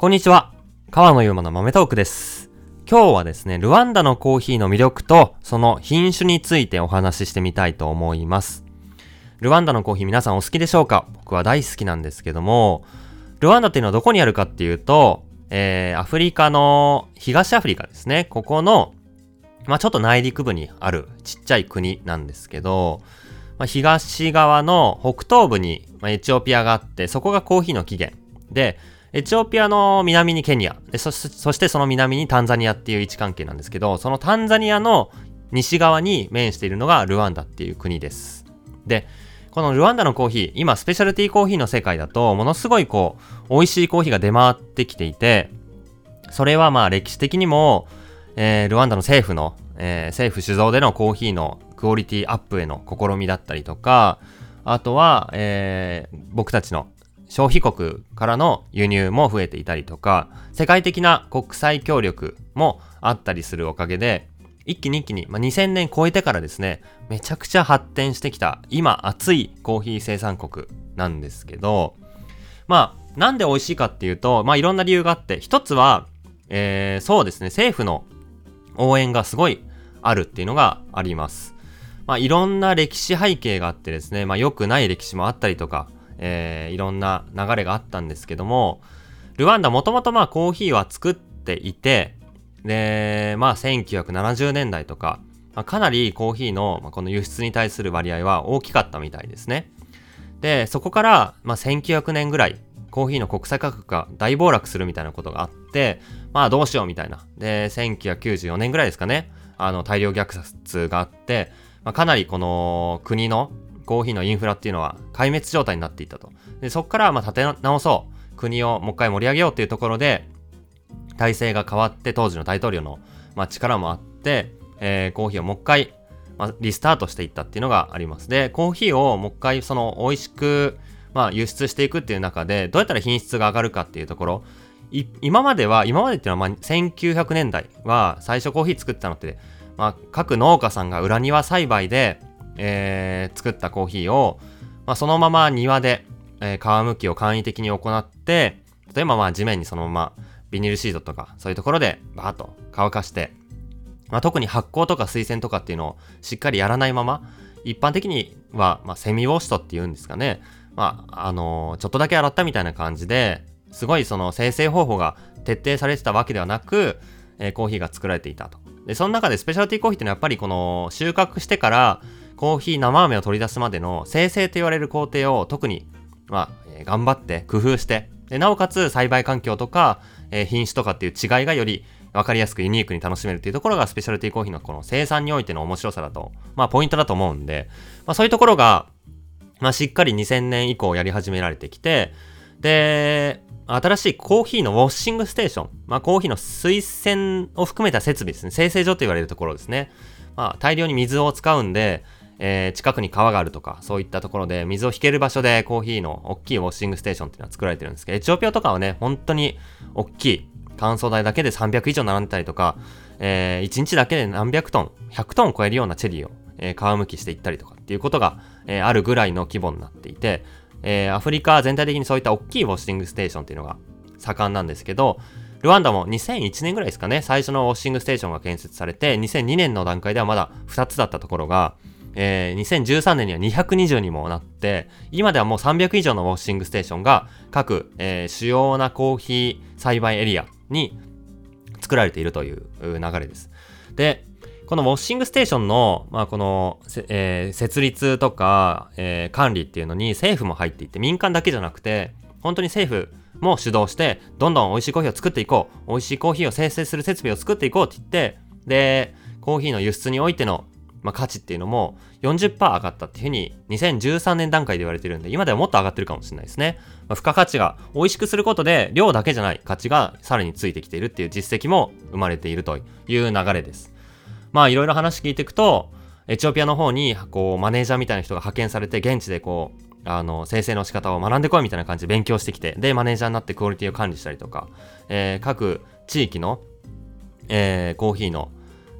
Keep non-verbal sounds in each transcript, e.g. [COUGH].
こんにちは。川野ゆうまの豆トークです。今日はですね、ルワンダのコーヒーの魅力と、その品種についてお話ししてみたいと思います。ルワンダのコーヒー皆さんお好きでしょうか？僕は大好きなんですけども、ルワンダっていうのはどこにあるかっていうと、えー、アフリカの、東アフリカですね。ここの、まあちょっと内陸部にあるちっちゃい国なんですけど、まあ、東側の北東部に、ま、エチオピアがあって、そこがコーヒーの起源。で、エチオピアの南にケニア。そしそしてその南にタンザニアっていう位置関係なんですけど、そのタンザニアの西側に面しているのがルワンダっていう国です。で、このルワンダのコーヒー、今スペシャルティーコーヒーの世界だと、ものすごいこう、美味しいコーヒーが出回ってきていて、それはまあ歴史的にも、えールワンダの政府の、えー政府主導でのコーヒーのクオリティアップへの試みだったりとか、あとは、えー僕たちの消費国からの輸入も増えていたりとか、世界的な国際協力もあったりするおかげで、一気に一気に、まあ、2000年超えてからですね、めちゃくちゃ発展してきた、今熱いコーヒー生産国なんですけど、まあ、なんで美味しいかっていうと、まあいろんな理由があって、一つは、えー、そうですね、政府の応援がすごいあるっていうのがあります。まあいろんな歴史背景があってですね、まあ良くない歴史もあったりとか、えー、いろんな流れがあったんですけども、ルワンダもともとまあコーヒーは作っていて、で、まあ1970年代とか、まあ、かなりコーヒーの、この輸出に対する割合は大きかったみたいですね。で、そこから、まあ、1900年ぐらい、コーヒーの国際価格が大暴落するみたいなことがあって、まあどうしようみたいな。で、1994年ぐらいですかね、あの大量虐殺があって、まあ、かなりこの国のコーヒーのインフラっていうのは壊滅状態になっていたと。で、そこからまあ立て直そう。国をもう一回盛り上げようっていうところで、体制が変わって当時の大統領の、まあ、力もあって、えーコーヒーをもう一回、まあ、リスタートしていったっていうのがあります。で、コーヒーをもう一回その美味しく、まあ、輸出していくっていう中で、どうやったら品質が上がるかっていうところ、今までは、今までっていうのはまあ1900年代は最初コーヒー作ったのって、まあ、各農家さんが裏庭栽培で、えー作ったコーヒーを、まあ、そのまま庭で、えー皮むきを簡易的に行って、例えばまあ地面にそのままビニールシートとかそういうところでバーッと乾かして、まあ、特に発酵とか水洗とかっていうのをしっかりやらないまま、一般的には、まあ、セミウォッシュトっていうんですかね。まあ、あのちょっとだけ洗ったみたいな感じで、すごいその生成方法が徹底されてたわけではなく、えーコーヒーが作られていたと。で、その中でスペシャルティーコーヒーっていうのはやっぱりこの収穫してからコーヒー生飴を取り出すまでの生成と言われる工程を特に、まあ、え頑張って工夫して、で、なおかつ栽培環境とか、えー品種とかっていう違いがより分かりやすくユニークに楽しめるっていうところがスペシャルティーコーヒーのこの生産においての面白さだと、まあポイントだと思うんで、まあそういうところが、まあしっかり2000年以降やり始められてきて、で、新しいコーヒーのウォッシングステーション、まあコーヒーの水洗を含めた設備ですね、生成所と言われるところですね。まあ大量に水を使うんで、えー近くに川があるとか、そういったところで水を引ける場所でコーヒーの大きいウォッシングステーションっていうのは作られてるんですけど、エチオピアとかはね、本当に大きい乾燥台だけで300以上並んでたりとか、え1日だけで何百トン、100トン超えるようなチェリーを、えー皮むきしていったりとかっていうことが、えーあるぐらいの規模になっていて、えーアフリカ全体的にそういった大きいウォッシングステーションっていうのが盛んなんですけど、ルワンダも2001年ぐらいですかね、最初のウォッシングステーションが建設されて、2002年の段階ではまだ2つだったところが、えー2013年には220にもなって、今ではもう300以上のウォッシングステーションが各、えー主要なコーヒー栽培エリアに作られているという流れです。で、このウォッシングステーションの、まあ、この、えー設立とか、えー管理っていうのに政府も入っていて、民間だけじゃなくて、本当に政府も主導して、どんどん美味しいコーヒーを作っていこう。美味しいコーヒーを生成する設備を作っていこうって言って、で、コーヒーの輸出においての、まあ、価値っていうのも40%上がったっていうふうに2013年段階で言われてるんで、今ではもっと上がってるかもしれないですね。まあ、付加価値が美味しくすることで量だけじゃない価値がさらについてきているっていう実績も生まれているという流れです。まあいろいろ話聞いていくと、エチオピアの方にこうマネージャーみたいな人が派遣されて現地でこうあの生成の仕方を学んでこいみたいな感じで勉強してきてでマネージャーになってクオリティを管理したりとか、えー各地域の、えーコーヒーの、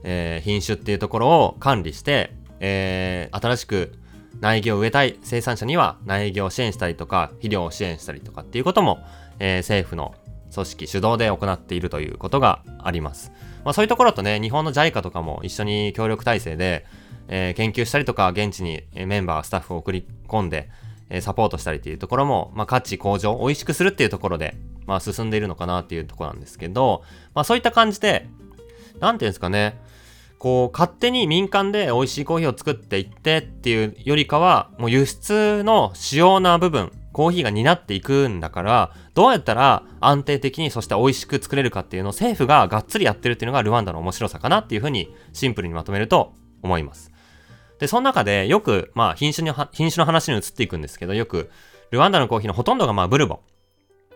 えー品種っていうところを管理して、えー新しく苗木を植えたい生産者には苗木を支援したりとか肥料を支援したりとかっていうことも、えー政府の組織主導で行っているということがあります。まあ、そういうところとね、日本の JICA とかも一緒に協力体制で、えー、研究したりとか、現地にメンバー、スタッフを送り込んで、えサポートしたりっていうところも、まあ、価値向上、美味しくするっていうところで、まあ、進んでいるのかなっていうところなんですけど、まあ、そういった感じで、なんていうんですかね、こう、勝手に民間で美味しいコーヒーを作っていってっていうよりかは、もう輸出の主要な部分、コーヒーが担っていくんだから、どうやったら安定的にそして美味しく作れるかっていうのを政府ががっつりやってるっていうのがルワンダの面白さかなっていうふうにシンプルにまとめると思います。で、その中でよく、まあ品種に、品種の話に移っていくんですけど、よく、ルワンダのコーヒーのほとんどがまあブルボンっ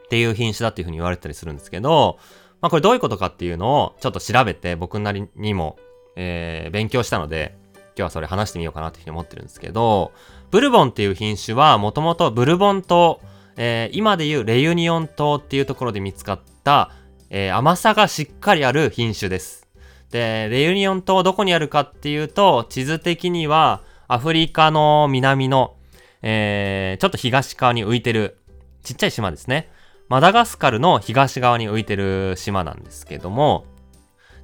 ていう品種だっていうふうに言われたりするんですけど、まあこれどういうことかっていうのをちょっと調べて僕なりにも、えー、勉強したので、今日はそれ話してみようかなっていうふうに思ってるんですけど、ブルボンっていう品種はもともとブルボン島、えー、今でいうレユニオン島っていうところで見つかった、えー、甘さがしっかりある品種です。で、レユニオン島どこにあるかっていうと、地図的にはアフリカの南の、えー、ちょっと東側に浮いてるちっちゃい島ですね。マダガスカルの東側に浮いてる島なんですけども、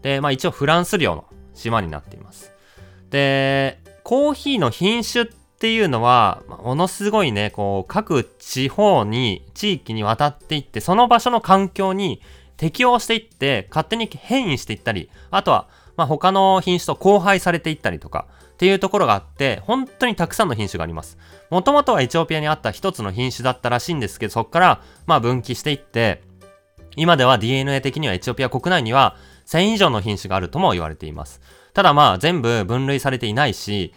で、まあ一応フランス領の島になっています。で、コーヒーの品種っていうのは、ものすごいね、こう、各地方に、地域に渡っていって、その場所の環境に適応していって、勝手に変異していったり、あとは、まあ、他の品種と交配されていったりとか、っていうところがあって、本当にたくさんの品種があります。もともとはエチオピアにあった一つの品種だったらしいんですけど、そこから、まあ、分岐していって、今では DNA 的にはエチオピア国内には1000以上の品種があるとも言われています。ただまあ、全部分類されていないし、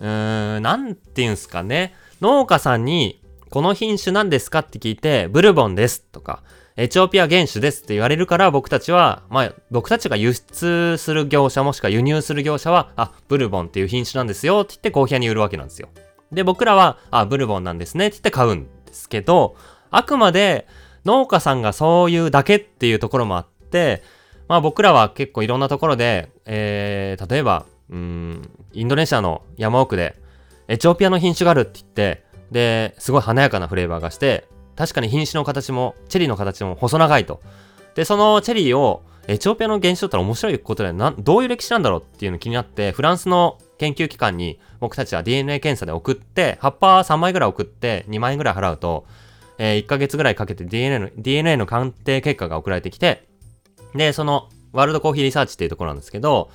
うーん、なんていうんすかね。農家さんに、この品種なんですかって聞いて、ブルボンですとか、エチオピア原種ですって言われるから僕たちは、まあ僕たちが輸出する業者もしくは輸入する業者は、あ、ブルボンっていう品種なんですよって言ってコーヒー屋に売るわけなんですよ。で、僕らは、あ、ブルボンなんですねって言って買うんですけど、あくまで農家さんがそういうだけっていうところもあって、まあ僕らは結構いろんなところで、えー、例えば、うん、インドネシアの山奥で、エチオピアの品種があるって言って、で、すごい華やかなフレーバーがして、確かに品種の形も、チェリーの形も細長いと。で、そのチェリーをエチオピアの原種だったら面白いことで、などういう歴史なんだろうっていうの気になって、フランスの研究機関に僕たちは DNA 検査で送って、葉っぱ3枚ぐらい送って2万円ぐらい払うと、えー、1ヶ月ぐらいかけて DNA の、DNA の鑑定結果が送られてきて、で、そのワールドコーヒーリサーチっていうところなんですけど、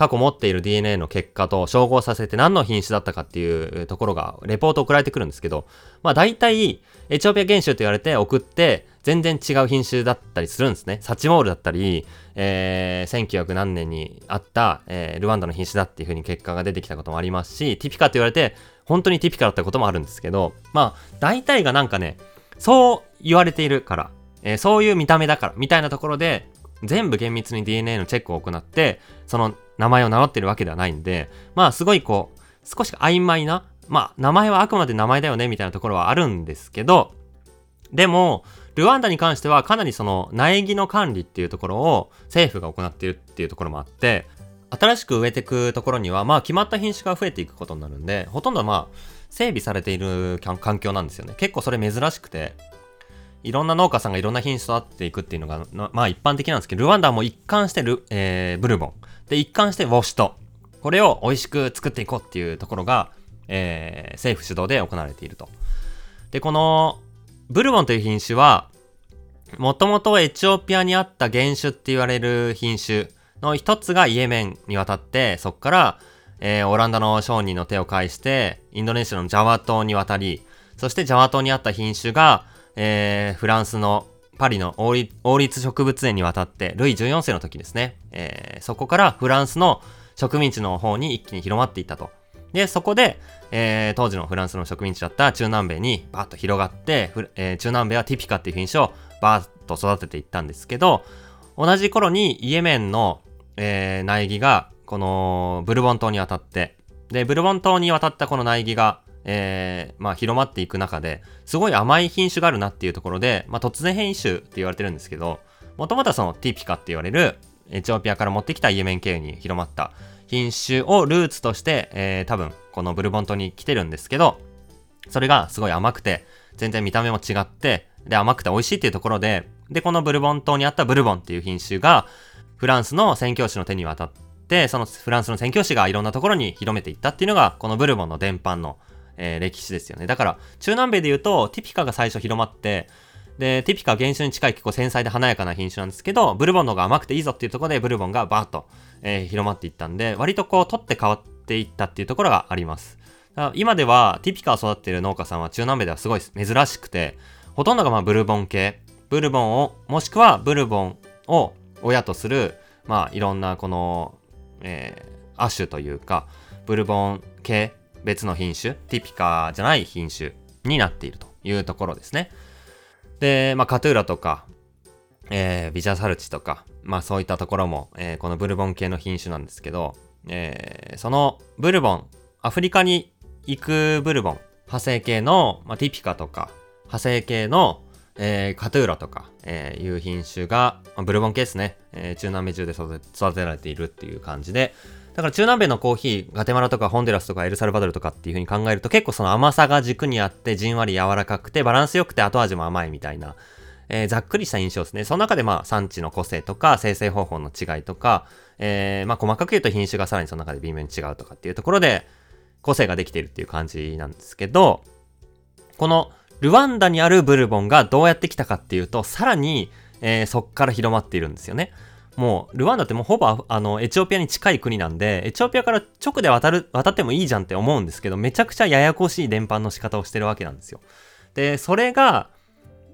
過去持っている DNA の結果と照合させて何の品種だったかっていうところが、レポート送られてくるんですけど、まあ大体、エチオピア原種と言われて送って、全然違う品種だったりするんですね。サチモールだったり、えー、1900何年にあった、えー、ルワンダの品種だっていう風に結果が出てきたこともありますし、ティピカと言われて、本当にティピカだったこともあるんですけど、まあ、大体がなんかね、そう言われているから、えー、そういう見た目だから、みたいなところで、全部厳密に DNA のチェックを行って、その名前を名乗ってるわけではないんで、まあすごいこう、少し曖昧な、まあ名前はあくまで名前だよねみたいなところはあるんですけど、でも、ルワンダに関してはかなりその苗木の管理っていうところを政府が行っているっていうところもあって、新しく植えていくところにはまあ決まった品種が増えていくことになるんで、ほとんどまあ整備されている環境なんですよね。結構それ珍しくて、いろんな農家さんがいろんな品種育っていくっていうのが、まあ一般的なんですけど、ルワンダはもう一貫してル、えー、ブルボン。で、一貫してウォッシュト。これを美味しく作っていこうっていうところが、えー、政府主導で行われていると。で、この、ブルボンという品種は、もともとエチオピアにあった原種って言われる品種の一つがイエメンに渡って、そこから、えー、オランダの商人の手を介して、インドネシアのジャワ島に渡り、そしてジャワ島にあった品種が、えー、フランスのパリの王立植物園に渡って、ルイ14世の時ですね、えー、そこからフランスの植民地の方に一気に広まっていったと。で、そこで、えー、当時のフランスの植民地だった中南米にバーッと広がって、えー、中南米はティピカっていう品種をバーッと育てていったんですけど、同じ頃にイエメンの、えー、苗木が、このブルボン島に渡って、で、ブルボン島に渡ったこの苗木が、えー、まあ広まっていく中で、すごい甘い品種があるなっていうところで、まあ突然変異種って言われてるんですけど、もともとはそのティピカって言われる、エチオピアから持ってきたイエメン経由に広まった品種をルーツとして、えー、多分このブルボン島に来てるんですけど、それがすごい甘くて、全然見た目も違って、で甘くて美味しいっていうところで、で、このブルボン島にあったブルボンっていう品種が、フランスの宣教師の手に渡って、そのフランスの宣教師がいろんなところに広めていったっていうのが、このブルボンの伝播の、えー、歴史ですよね。だから、中南米で言うと、ティピカが最初広まって、で、ティピカは原種に近い結構繊細で華やかな品種なんですけど、ブルボンの方が甘くていいぞっていうところで、ブルボンがバーッと、えー、広まっていったんで、割とこう、取って変わっていったっていうところがあります。今では、ティピカを育っている農家さんは中南米ではすごい珍しくて、ほとんどがまあブルボン系、ブルボンを、もしくはブルボンを親とする、まあいろんなこの、えー、亜種というか、ブルボン系、別の品種、ティピカじゃない品種になっているというところですね。で、まあ、カトゥーラとか、えー、ビジャサルチとか、まあそういったところも、えー、このブルボン系の品種なんですけど、えー、そのブルボン、アフリカに行くブルボン、派生系の、まあ、ティピカとか、派生系の、えー、カトゥーラとか、えー、いう品種が、まあ、ブルボン系ですね、えー、中南米中で育てられているっていう感じで、だから中南米のコーヒー、ガテマラとかホンデラスとかエルサルバドルとかっていう風に考えると結構その甘さが軸にあってじんわり柔らかくてバランス良くて後味も甘いみたいな、えー、ざっくりした印象ですね。その中でまあ産地の個性とか生成方法の違いとか、えー、まあ細かく言うと品種がさらにその中で微妙に違うとかっていうところで個性ができているっていう感じなんですけど、このルワンダにあるブルボンがどうやってきたかっていうと、さらに、えー、そっから広まっているんですよね。もう、ルワンダってもうほぼあの、エチオピアに近い国なんで、エチオピアから直で渡る、渡ってもいいじゃんって思うんですけど、めちゃくちゃややこしい伝播の仕方をしてるわけなんですよ。で、それが、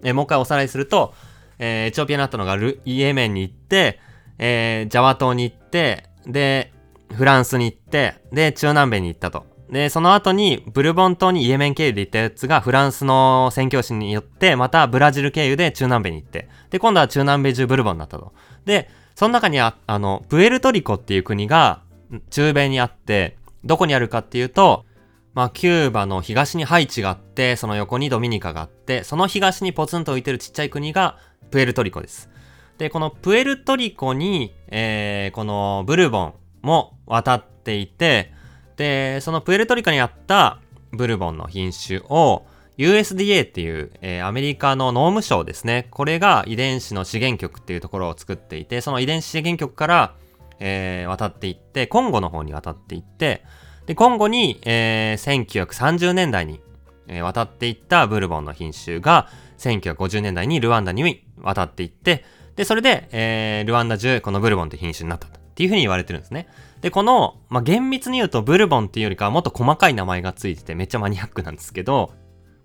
えもう一回おさらいすると、えー、エチオピアになったのがルイエメンに行って、えー、ジャワ島に行って、で、フランスに行って、で、中南米に行ったと。で、その後に、ブルボン島にイエメン経由で行ったやつが、フランスの宣教師によって、またブラジル経由で中南米に行って、で、今度は中南米中ブルボンになったと。で、その中にあ、あの、プエルトリコっていう国が中米にあって、どこにあるかっていうと、まあ、キューバの東にハイチがあって、その横にドミニカがあって、その東にポツンと浮いてるちっちゃい国がプエルトリコです。で、このプエルトリコに、えー、このブルボンも渡っていて、で、そのプエルトリコにあったブルボンの品種を、USDA っていう、えー、アメリカの農務省ですね。これが遺伝子の資源局っていうところを作っていて、その遺伝子資源局から、えー、渡っていって、コンゴの方に渡っていって、で、コンゴに、えー、1930年代に、えー、渡っていったブルボンの品種が、1950年代にルワンダに渡っていって、で、それで、えー、ルワンダ中、このブルボンって品種になったっていうふうに言われてるんですね。で、この、まあ、厳密に言うとブルボンっていうよりかはもっと細かい名前がついててめっちゃマニアックなんですけど、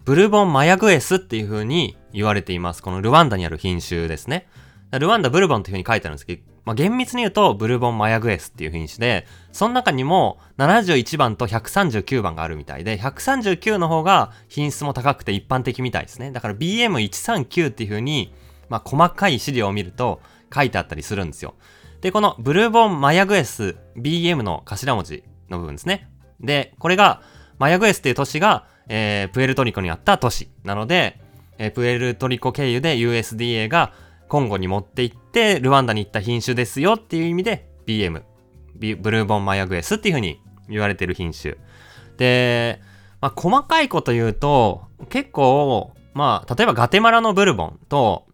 ブルボンマヤグエスっていう風に言われています。このルワンダにある品種ですね。ルワンダブルボンっていう風に書いてあるんですけど、まあ、厳密に言うとブルボンマヤグエスっていう品種で、その中にも71番と139番があるみたいで、139の方が品質も高くて一般的みたいですね。だから BM139 っていう風に、まあ、細かい資料を見ると書いてあったりするんですよ。で、このブルボンマヤグエス BM の頭文字の部分ですね。で、これがマヤグエスっていう都市がえー、プエルトリコにあった都市なので、えー、プエルトリコ経由で USDA がコンゴに持って行ってルワンダに行った品種ですよっていう意味で BM、ブルーボンマヤグエスっていう風に言われてる品種。で、まあ、細かいこと言うと、結構、まあ、例えばガテマラのブルボンと、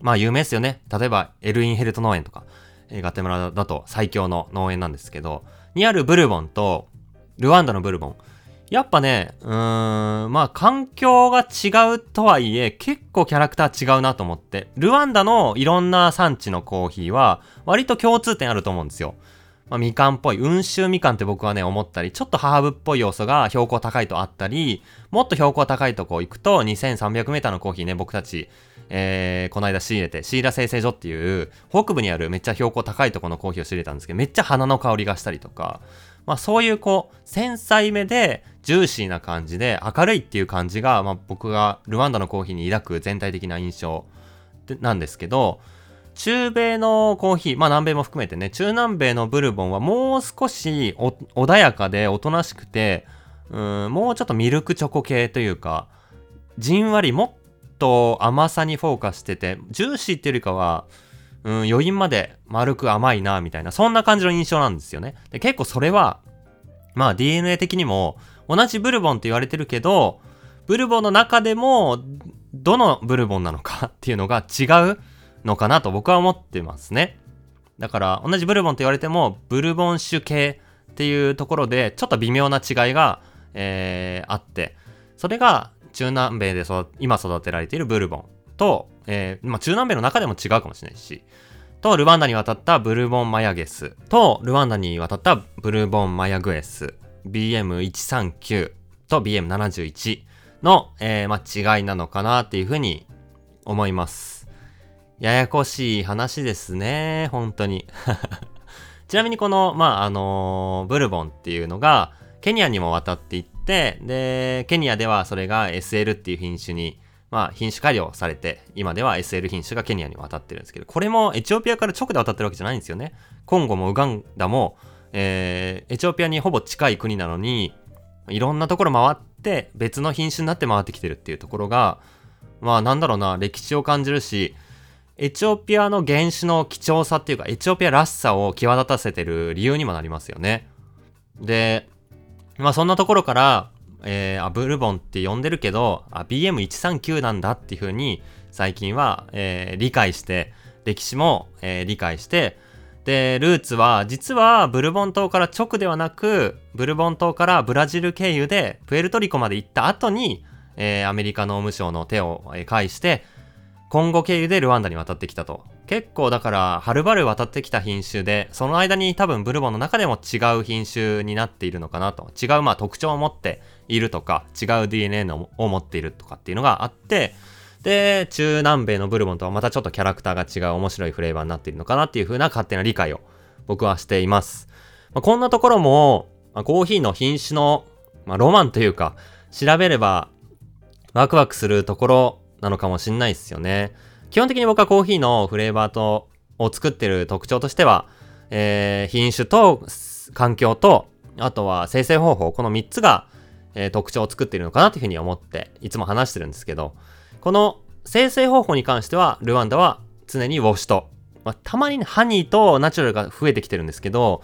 まあ有名ですよね。例えばエルインヘルト農園とか、えー、ガテマラだと最強の農園なんですけど、にあるブルボンと、ルワンダのブルボン。やっぱね、うーん、まあ環境が違うとはいえ、結構キャラクター違うなと思って。ルワンダのいろんな産地のコーヒーは、割と共通点あると思うんですよ。まあ、みかんっぽい、温州みかんって僕はね、思ったり、ちょっとハーブっぽい要素が標高高いとあったり、もっと標高高いとこ行くと、2300メーターのコーヒーね、僕たち、えー、この間仕入れて、シーラ製成所っていう、北部にあるめっちゃ標高高いとこのコーヒーを仕入れたんですけど、めっちゃ花の香りがしたりとか、まあそういうこう、繊細めで、ジューシーな感じで、明るいっていう感じが、まあ僕がルワンダのコーヒーに抱く全体的な印象なんですけど、中米のコーヒー、まあ南米も含めてね、中南米のブルボンはもう少し穏やかでおとなしくて、うん、もうちょっとミルクチョコ系というか、じんわりもっと甘さにフォーカスしてて、ジューシーっていうよりかは、うん、余韻まで丸く甘いな、みたいな、そんな感じの印象なんですよね。で結構それは、まあ DNA 的にも、同じブルボンって言われてるけど、ブルボンの中でも、どのブルボンなのか [LAUGHS] っていうのが違うのかなと僕は思ってますね。だから同じブルボンと言われてもブルボン酒系っていうところでちょっと微妙な違いが、えー、あってそれが中南米で今育てられているブルボンと、えー、まあ、中南米の中でも違うかもしれないしとルワンダに渡ったブルボンマヤゲスとルワンダに渡ったブルボンマヤグエス BM139 と BM71 の、えー、まあ、違いなのかなっていうふうに思います。ややこしい話ですね。本当に。[LAUGHS] ちなみにこの、まあ、あのー、ブルボンっていうのが、ケニアにも渡っていって、で、ケニアではそれが SL っていう品種に、まあ、品種改良されて、今では SL 品種がケニアに渡ってるんですけど、これもエチオピアから直で渡ってるわけじゃないんですよね。コンゴもウガンダも、えー、エチオピアにほぼ近い国なのに、いろんなところ回って別の品種になって回ってきてるっていうところが、まあなんだろうな、歴史を感じるし、エチオピアの原種の貴重さっていうか、エチオピアらしさを際立たせてる理由にもなりますよね。で、まあそんなところから、えー、あ、ブルボンって呼んでるけど、あ、BM139 なんだっていう風に最近は、えー、理解して、歴史も、えー、理解して、で、ルーツは、実はブルボン島から直ではなく、ブルボン島からブラジル経由でプエルトリコまで行った後に、えー、アメリカ農務省の手を介して、コンゴ経由でルワンダに渡ってきたと。結構だから、はるばる渡ってきた品種で、その間に多分ブルボンの中でも違う品種になっているのかなと。違うまあ特徴を持っているとか、違う DNA のを持っているとかっていうのがあって、で、中南米のブルボンとはまたちょっとキャラクターが違う面白いフレーバーになっているのかなっていう風な勝手な理解を僕はしています。まあ、こんなところも、まあ、コーヒーの品種の、まあ、ロマンというか、調べればワクワクするところなのかもしんないですよね。基本的に僕はコーヒーのフレーバーと、を作ってる特徴としては、えー、品種と環境と、あとは生成方法、この3つが、えー、特徴を作っているのかなというふうに思って、いつも話してるんですけど、この生成方法に関しては、ルワンダは常にウォッシュと、まあ、たまに、ハニーとナチュラルが増えてきてるんですけど、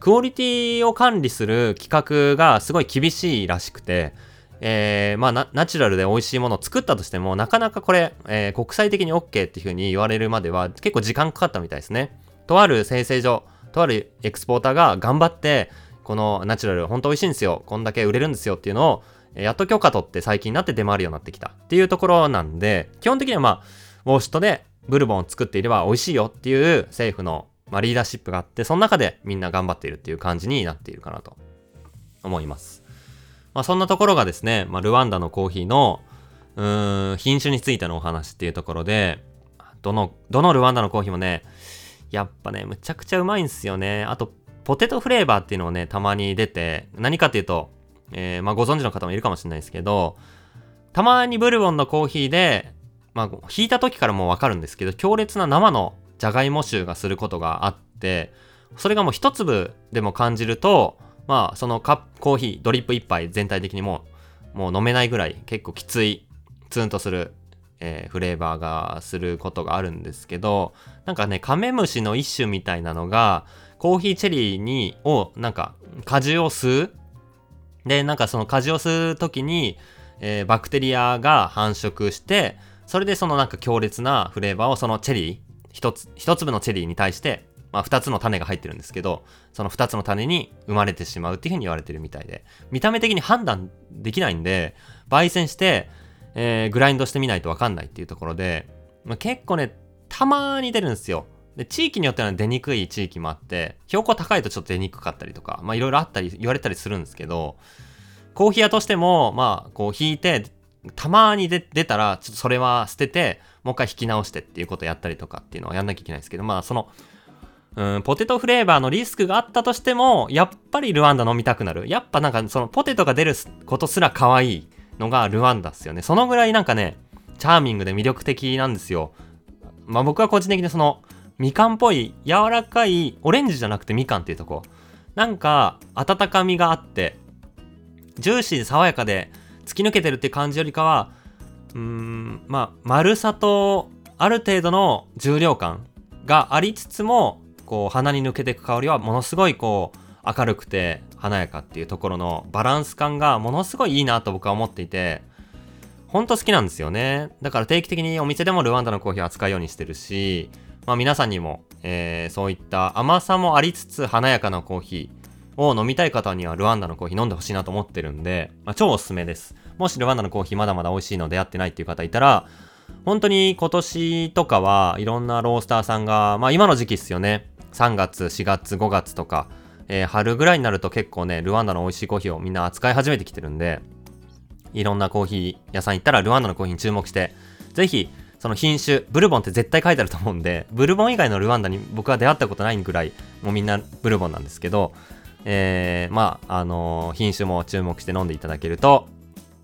クオリティを管理する規格がすごい厳しいらしくて、えー、まあナチュラルで美味しいものを作ったとしても、なかなかこれ、えー、国際的に OK っていう風に言われるまでは結構時間かかったみたいですね。とある生成所、とあるエクスポーターが頑張って、このナチュラル本当美味しいんですよ。こんだけ売れるんですよっていうのを、やっと許可取って最近になって出回るようになってきたっていうところなんで、基本的にはまあ、ウォーシュトでブルボンを作っていれば美味しいよっていう政府の、まあ、リーダーシップがあって、その中でみんな頑張っているっていう感じになっているかなと思います。まあ、そんなところがですね、まあ、ルワンダのコーヒーの、うーん、品種についてのお話っていうところで、どの、どのルワンダのコーヒーもね、やっぱね、むちゃくちゃうまいんすよね。あと、ポテトフレーバーっていうのをね、たまに出て、何かっていうと、えー、まあ、ご存知の方もいるかもしれないですけど、たまにブルボンのコーヒーで、まあ、引いた時からもうわかるんですけど、強烈な生のじゃがいも臭がすることがあって、それがもう一粒でも感じると、まあ、そのカップ、コーヒー、ドリップ一杯全体的にも、もう飲めないぐらい結構きつい、ツンとする、えー、フレーバーがすることがあるんですけど、なんかね、カメムシの一種みたいなのが、コーヒーチェリーに、を、なんか、果汁を吸う。で、なんかその果汁を吸う時に、えー、バクテリアが繁殖して、それでそのなんか強烈なフレーバーをそのチェリー、一つ、一粒のチェリーに対して、まあ二つの種が入ってるんですけど、その二つの種に生まれてしまうっていうふうに言われてるみたいで、見た目的に判断できないんで、焙煎して、えー、グラインドしてみないとわかんないっていうところで、まあ、結構ね、たまーに出るんですよ。で、地域によっては出にくい地域もあって、標高高いとちょっと出にくかったりとか、まあいろいろあったり言われたりするんですけど、コーヒー屋としても、まあ、こう引いて、たまに出たら、ちょっとそれは捨てて、もう一回引き直してっていうことをやったりとかっていうのをやんなきゃいけないんですけど、まあその、うん、ポテトフレーバーのリスクがあったとしても、やっぱりルワンダ飲みたくなる。やっぱなんかそのポテトが出ることすら可愛いのがルワンダっすよね。そのぐらいなんかね、チャーミングで魅力的なんですよ。まあ僕は個人的にその、みかんっぽい柔らかいオレンジじゃなくてみかんっていうとこなんか温かみがあってジューシーで爽やかで突き抜けてるって感じよりかはうーんまあ丸さとある程度の重量感がありつつもこう鼻に抜けていく香りはものすごいこう明るくて華やかっていうところのバランス感がものすごいいいなと僕は思っていてほんと好きなんですよね。だから定期的にお店でもルワンダのコーヒーを扱うようにしてるし、まあ皆さんにも、えー、そういった甘さもありつつ華やかなコーヒーを飲みたい方にはルワンダのコーヒー飲んでほしいなと思ってるんで、まあ、超おすすめです。もしルワンダのコーヒーまだまだ美味しいの出会ってないっていう方いたら、本当に今年とかはいろんなロースターさんが、まあ今の時期っすよね。3月、4月、5月とか、えー、春ぐらいになると結構ね、ルワンダの美味しいコーヒーをみんな扱い始めてきてるんで、いろんなコーヒー屋さん行ったらルワンダのコーヒーに注目して、ぜひ、その品種、ブルボンって絶対書いてあると思うんで、ブルボン以外のルワンダに僕は出会ったことないぐらい、もうみんなブルボンなんですけど、えー、まあ、あのー、品種も注目して飲んでいただけると、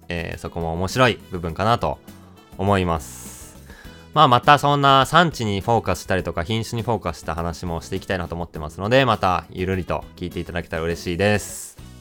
えー、そこも面白い部分かなと思います。まあまたそんな産地にフォーカスしたりとか品種にフォーカスした話もしていきたいなと思ってますので、またゆるりと聞いていただけたら嬉しいです。